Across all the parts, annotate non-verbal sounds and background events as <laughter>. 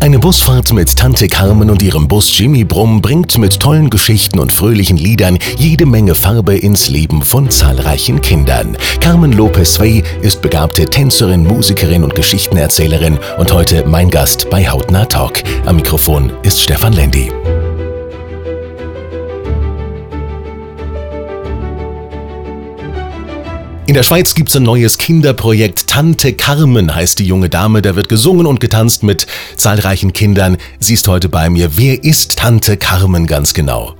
Eine Busfahrt mit Tante Carmen und ihrem Bus Jimmy Brumm bringt mit tollen Geschichten und fröhlichen Liedern jede Menge Farbe ins Leben von zahlreichen Kindern. Carmen Lopez Way ist begabte Tänzerin, Musikerin und Geschichtenerzählerin und heute mein Gast bei Hautnah Talk. Am Mikrofon ist Stefan Lendi. In der Schweiz gibt es ein neues Kinderprojekt. Tante Carmen heißt die junge Dame. Da wird gesungen und getanzt mit zahlreichen Kindern. Sie ist heute bei mir. Wer ist Tante Carmen ganz genau?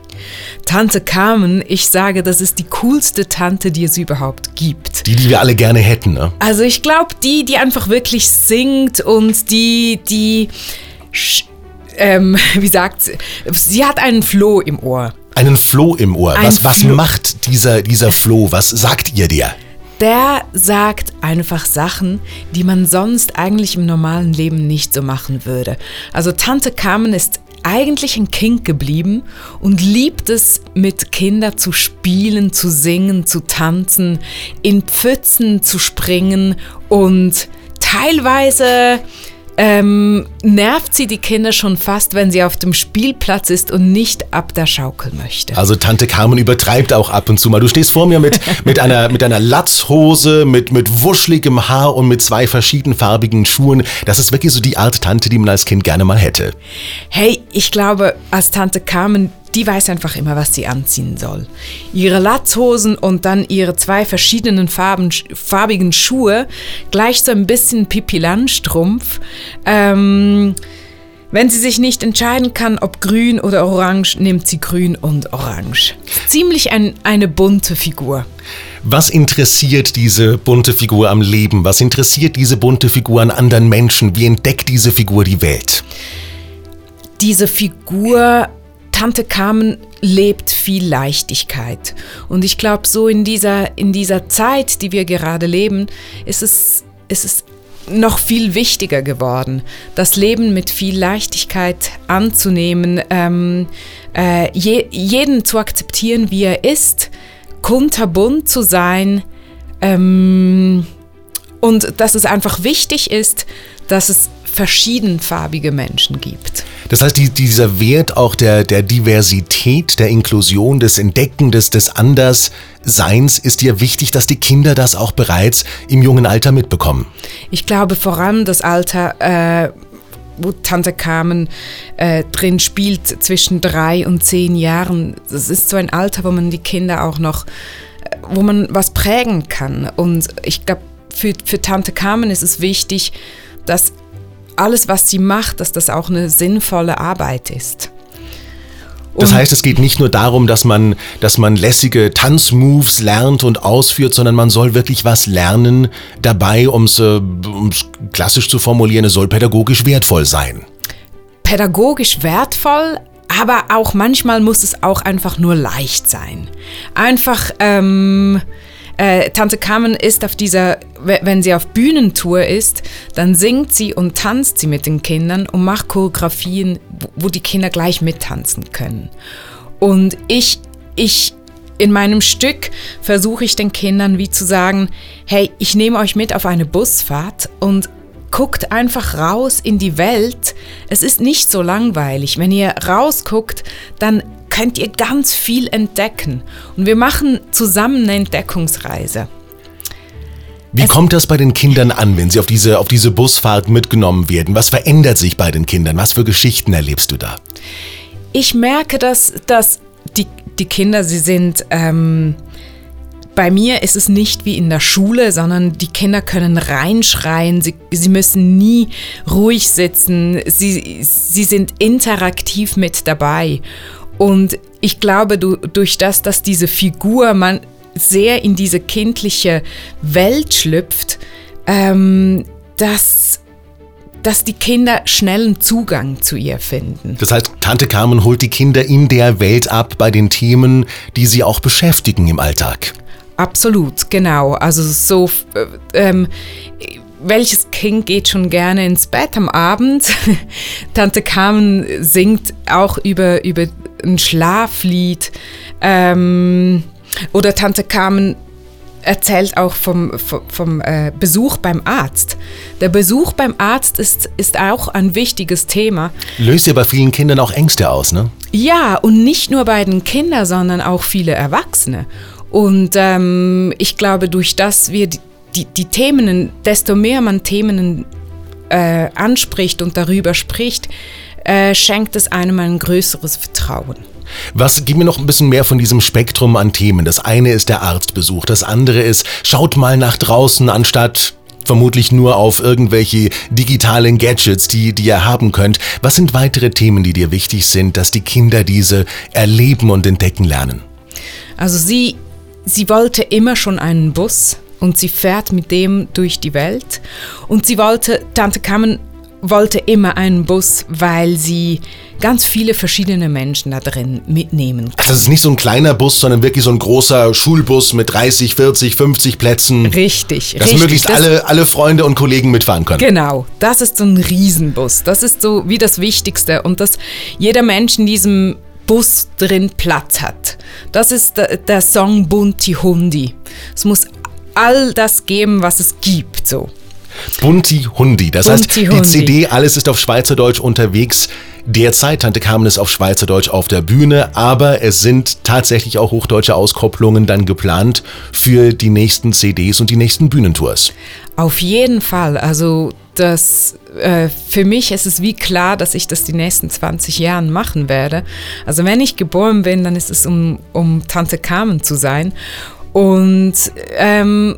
Tante Carmen, ich sage, das ist die coolste Tante, die es überhaupt gibt. Die, die wir alle gerne hätten, ne? Also ich glaube, die, die einfach wirklich singt und die, die, ähm, <laughs> wie sagt sie, sie hat einen Floh im Ohr. Einen Floh im Ohr. Ein was, was macht dieser, dieser Floh? Was sagt ihr der? Der sagt einfach Sachen, die man sonst eigentlich im normalen Leben nicht so machen würde. Also Tante Carmen ist eigentlich ein Kind geblieben und liebt es, mit Kindern zu spielen, zu singen, zu tanzen, in Pfützen zu springen und teilweise ähm, nervt sie die Kinder schon fast, wenn sie auf dem Spielplatz ist und nicht ab der Schaukel möchte. Also Tante Carmen übertreibt auch ab und zu mal. Du stehst vor mir mit, <laughs> mit, einer, mit einer Latzhose, mit, mit wuschligem Haar und mit zwei verschiedenfarbigen Schuhen. Das ist wirklich so die Art Tante, die man als Kind gerne mal hätte. Hey, ich glaube, als Tante Carmen die weiß einfach immer, was sie anziehen soll. Ihre Latzhosen und dann ihre zwei verschiedenen Farben, farbigen Schuhe, gleich so ein bisschen Pipi Landstrumpf. Ähm, wenn sie sich nicht entscheiden kann, ob grün oder orange, nimmt sie grün und orange. Ziemlich ein, eine bunte Figur. Was interessiert diese bunte Figur am Leben? Was interessiert diese bunte Figur an anderen Menschen? Wie entdeckt diese Figur die Welt? Diese Figur Tante Carmen lebt viel Leichtigkeit. Und ich glaube, so in dieser, in dieser Zeit, die wir gerade leben, ist es, ist es noch viel wichtiger geworden, das Leben mit viel Leichtigkeit anzunehmen, ähm, äh, je, jeden zu akzeptieren, wie er ist, kunterbunt zu sein ähm, und dass es einfach wichtig ist, dass es verschiedenfarbige Menschen gibt. Das heißt, die, dieser Wert auch der, der Diversität, der Inklusion, des Entdecken, des, des Andersseins ist dir wichtig, dass die Kinder das auch bereits im jungen Alter mitbekommen. Ich glaube vor allem das Alter, äh, wo Tante Carmen äh, drin spielt, zwischen drei und zehn Jahren. Das ist so ein Alter, wo man die Kinder auch noch, äh, wo man was prägen kann. Und ich glaube, für, für Tante Carmen ist es wichtig, dass alles, was sie macht, dass das auch eine sinnvolle Arbeit ist. Das heißt, es geht nicht nur darum, dass man, dass man lässige Tanzmoves lernt und ausführt, sondern man soll wirklich was lernen dabei, um es äh, klassisch zu formulieren, es soll pädagogisch wertvoll sein. Pädagogisch wertvoll, aber auch manchmal muss es auch einfach nur leicht sein. Einfach, ähm, äh, Tante Carmen ist auf dieser, wenn sie auf Bühnentour ist, dann singt sie und tanzt sie mit den Kindern und macht Choreografien, wo die Kinder gleich mittanzen können. Und ich, ich in meinem Stück versuche ich den Kindern wie zu sagen, hey, ich nehme euch mit auf eine Busfahrt und guckt einfach raus in die Welt. Es ist nicht so langweilig. Wenn ihr rausguckt, dann könnt ihr ganz viel entdecken. Und wir machen zusammen eine Entdeckungsreise. Wie es kommt das bei den Kindern an, wenn sie auf diese, auf diese Busfahrt mitgenommen werden? Was verändert sich bei den Kindern? Was für Geschichten erlebst du da? Ich merke, dass, dass die, die Kinder, sie sind... Ähm, bei mir ist es nicht wie in der Schule, sondern die Kinder können reinschreien, sie, sie müssen nie ruhig sitzen, sie, sie sind interaktiv mit dabei. Und ich glaube, du, durch das, dass diese Figur man sehr in diese kindliche Welt schlüpft, ähm, dass dass die Kinder schnellen Zugang zu ihr finden. Das heißt, Tante Carmen holt die Kinder in der Welt ab bei den Themen, die sie auch beschäftigen im Alltag. Absolut, genau. Also so, äh, ähm, welches Kind geht schon gerne ins Bett am Abend? <laughs> Tante Carmen singt auch über, über ein Schlaflied. Ähm, oder Tante Carmen erzählt auch vom, vom, vom äh, Besuch beim Arzt. Der Besuch beim Arzt ist, ist auch ein wichtiges Thema. Löst ja bei vielen Kindern auch Ängste aus, ne? Ja, und nicht nur bei den Kindern, sondern auch viele Erwachsene. Und ähm, ich glaube, durch das wir die, die, die Themen, desto mehr man Themen äh, anspricht und darüber spricht, äh, schenkt es einem ein größeres Vertrauen. Was, gib mir noch ein bisschen mehr von diesem Spektrum an Themen. Das eine ist der Arztbesuch, das andere ist, schaut mal nach draußen, anstatt vermutlich nur auf irgendwelche digitalen Gadgets, die, die ihr haben könnt. Was sind weitere Themen, die dir wichtig sind, dass die Kinder diese erleben und entdecken lernen? Also sie, sie wollte immer schon einen Bus und sie fährt mit dem durch die Welt. Und sie wollte, Tante Carmen wollte immer einen Bus, weil sie ganz viele verschiedene Menschen da drin mitnehmen. Also es ist nicht so ein kleiner Bus, sondern wirklich so ein großer Schulbus mit 30, 40, 50 Plätzen. Richtig, dass richtig. möglichst alle, alle Freunde und Kollegen mitfahren können. Genau, das ist so ein Riesenbus. Das ist so wie das Wichtigste und dass jeder Mensch in diesem Bus drin Platz hat. Das ist der, der Song Bunti Hundi. Es muss all das geben, was es gibt, so. Bunti Hundi. Das Bunti heißt, die Hundi. CD, alles ist auf Schweizerdeutsch unterwegs. Derzeit, Tante Carmen ist auf Schweizerdeutsch auf der Bühne, aber es sind tatsächlich auch hochdeutsche Auskopplungen dann geplant für die nächsten CDs und die nächsten Bühnentours. Auf jeden Fall. Also das, äh, für mich ist es wie klar, dass ich das die nächsten 20 Jahre machen werde. Also wenn ich geboren bin, dann ist es um, um Tante Carmen zu sein. Und ähm,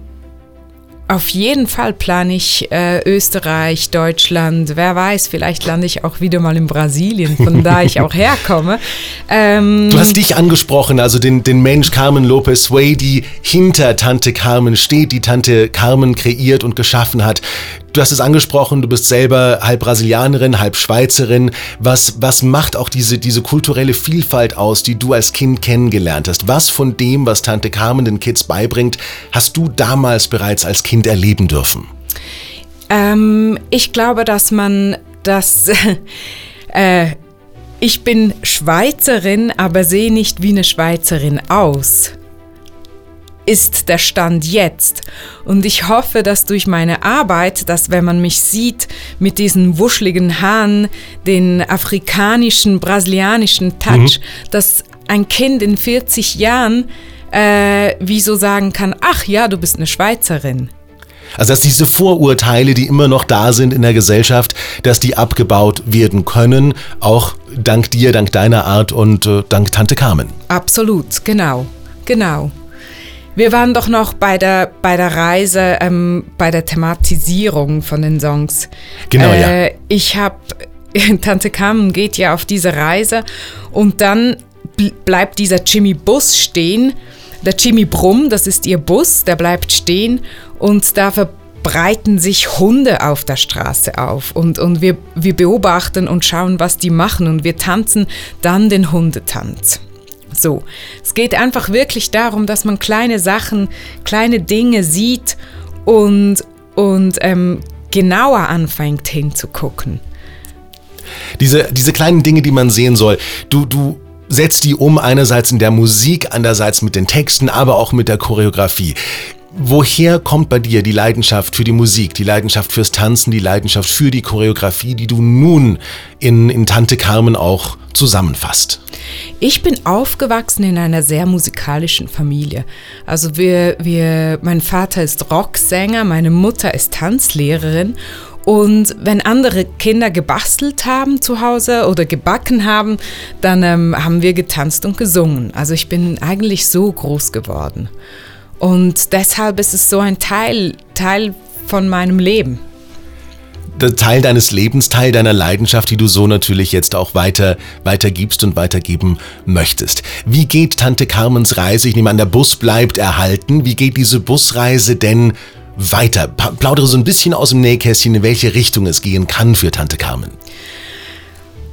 auf jeden Fall plane ich äh, Österreich, Deutschland, wer weiß, vielleicht lande ich auch wieder mal in Brasilien, von da ich auch <laughs> herkomme. Ähm, Du hast dich angesprochen, also den, den Mensch Carmen Lopez Way, die hinter Tante Carmen steht, die Tante Carmen kreiert und geschaffen hat. Du hast es angesprochen, du bist selber halb Brasilianerin, halb Schweizerin. Was, was macht auch diese, diese kulturelle Vielfalt aus, die du als Kind kennengelernt hast? Was von dem, was Tante Carmen den Kids beibringt, hast du damals bereits als Kind erleben dürfen? Ähm, ich glaube, dass man das. <laughs> äh, ich bin Schweizerin, aber sehe nicht wie eine Schweizerin aus. Ist der Stand jetzt. Und ich hoffe, dass durch meine Arbeit, dass wenn man mich sieht mit diesen wuscheligen Haaren, den afrikanischen, brasilianischen Touch, dass ein Kind in 40 Jahren äh, wie so sagen kann, ach ja, du bist eine Schweizerin. Also dass diese Vorurteile, die immer noch da sind in der Gesellschaft, dass die abgebaut werden können, auch dank dir, dank deiner Art und äh, dank Tante Carmen. Absolut, genau, genau. Wir waren doch noch bei der, bei der Reise, ähm, bei der Thematisierung von den Songs. Genau, ja. äh, Ich habe, <laughs> Tante Carmen geht ja auf diese Reise und dann bl- bleibt dieser Jimmy Bus stehen. Der Jimmy Brumm, das ist ihr Bus, der bleibt stehen und da verbreiten sich Hunde auf der Straße auf und, und wir, wir beobachten und schauen, was die machen und wir tanzen dann den Hundetanz. So, es geht einfach wirklich darum, dass man kleine Sachen, kleine Dinge sieht und, und ähm, genauer anfängt hinzugucken. Diese, diese kleinen Dinge, die man sehen soll, du, du setzt die um, einerseits in der Musik, andererseits mit den Texten, aber auch mit der Choreografie. Woher kommt bei dir die Leidenschaft für die Musik, die Leidenschaft fürs Tanzen, die Leidenschaft für die Choreografie, die du nun in, in Tante Carmen auch zusammenfasst? Ich bin aufgewachsen in einer sehr musikalischen Familie. Also wir, wir, mein Vater ist Rocksänger, meine Mutter ist Tanzlehrerin und wenn andere Kinder gebastelt haben zu Hause oder gebacken haben, dann ähm, haben wir getanzt und gesungen. Also ich bin eigentlich so groß geworden. Und deshalb ist es so ein Teil, Teil von meinem Leben. Teil deines Lebens, Teil deiner Leidenschaft, die du so natürlich jetzt auch weiter weitergibst und weitergeben möchtest. Wie geht Tante Carmens Reise? Ich nehme an, der Bus bleibt erhalten. Wie geht diese Busreise denn weiter? Plaudere so ein bisschen aus dem Nähkästchen, in welche Richtung es gehen kann für Tante Carmen.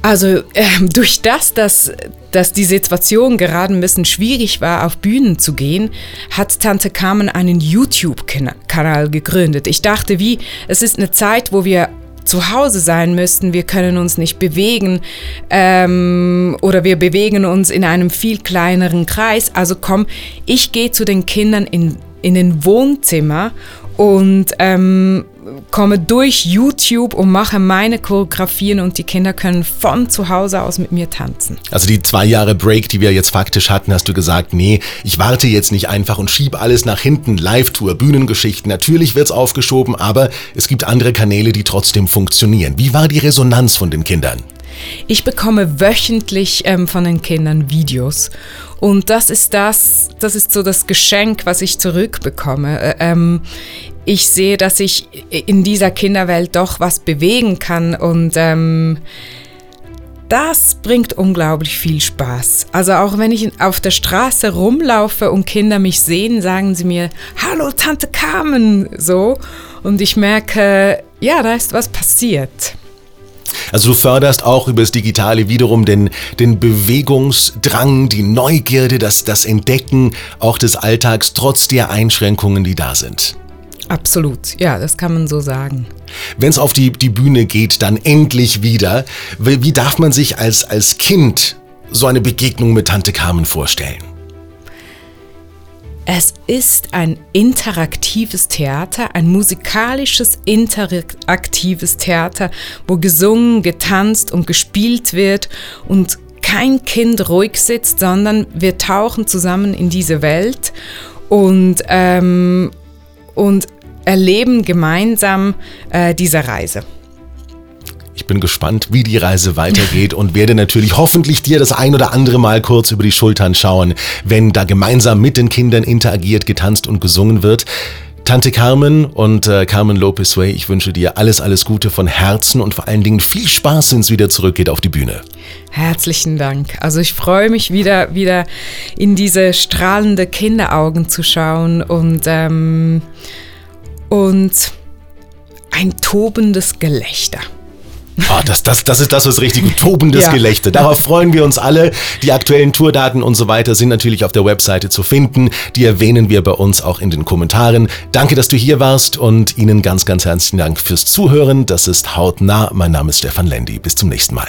Also äh, <laughs> durch das, dass, dass die Situation gerade ein bisschen schwierig war, auf Bühnen zu gehen, hat Tante Carmen einen YouTube-Kanal gegründet. Ich dachte, wie, es ist eine Zeit, wo wir zu Hause sein müssten, wir können uns nicht bewegen ähm, oder wir bewegen uns in einem viel kleineren Kreis. Also komm, ich gehe zu den Kindern in, in den Wohnzimmer und ähm, komme durch YouTube und mache meine Choreografien und die Kinder können von zu Hause aus mit mir tanzen. Also die zwei Jahre Break, die wir jetzt faktisch hatten, hast du gesagt, nee, ich warte jetzt nicht einfach und schiebe alles nach hinten. Live-Tour, Bühnengeschichten, natürlich wird es aufgeschoben, aber es gibt andere Kanäle, die trotzdem funktionieren. Wie war die Resonanz von den Kindern? Ich bekomme wöchentlich ähm, von den Kindern Videos und das ist das, das ist so das Geschenk, was ich zurückbekomme. Äh, ähm, ich sehe, dass ich in dieser Kinderwelt doch was bewegen kann und ähm, das bringt unglaublich viel Spaß. Also auch wenn ich auf der Straße rumlaufe und Kinder mich sehen, sagen sie mir, hallo Tante Carmen, so. Und ich merke, ja, da ist was passiert. Also du förderst auch über das Digitale wiederum den, den Bewegungsdrang, die Neugierde, das, das Entdecken auch des Alltags trotz der Einschränkungen, die da sind. Absolut, ja, das kann man so sagen. Wenn es auf die, die Bühne geht, dann endlich wieder. Wie, wie darf man sich als, als Kind so eine Begegnung mit Tante Carmen vorstellen? Es ist ein interaktives Theater, ein musikalisches interaktives Theater, wo gesungen, getanzt und gespielt wird und kein Kind ruhig sitzt, sondern wir tauchen zusammen in diese Welt und, ähm, und erleben gemeinsam äh, diese Reise. Ich bin gespannt, wie die Reise weitergeht und werde natürlich hoffentlich dir das ein oder andere Mal kurz über die Schultern schauen, wenn da gemeinsam mit den Kindern interagiert, getanzt und gesungen wird. Tante Carmen und äh, Carmen Lopez Way, ich wünsche dir alles, alles Gute von Herzen und vor allen Dingen viel Spaß, wenn es wieder zurückgeht auf die Bühne. Herzlichen Dank. Also ich freue mich wieder, wieder in diese strahlende Kinderaugen zu schauen und ähm, und ein tobendes Gelächter. Oh, das, das, das ist das, was richtig tobendes ja. Gelächter. Darauf freuen wir uns alle. Die aktuellen Tourdaten und so weiter sind natürlich auf der Webseite zu finden. Die erwähnen wir bei uns auch in den Kommentaren. Danke, dass du hier warst und Ihnen ganz, ganz herzlichen Dank fürs Zuhören. Das ist Hautnah. Mein Name ist Stefan Lendi. Bis zum nächsten Mal.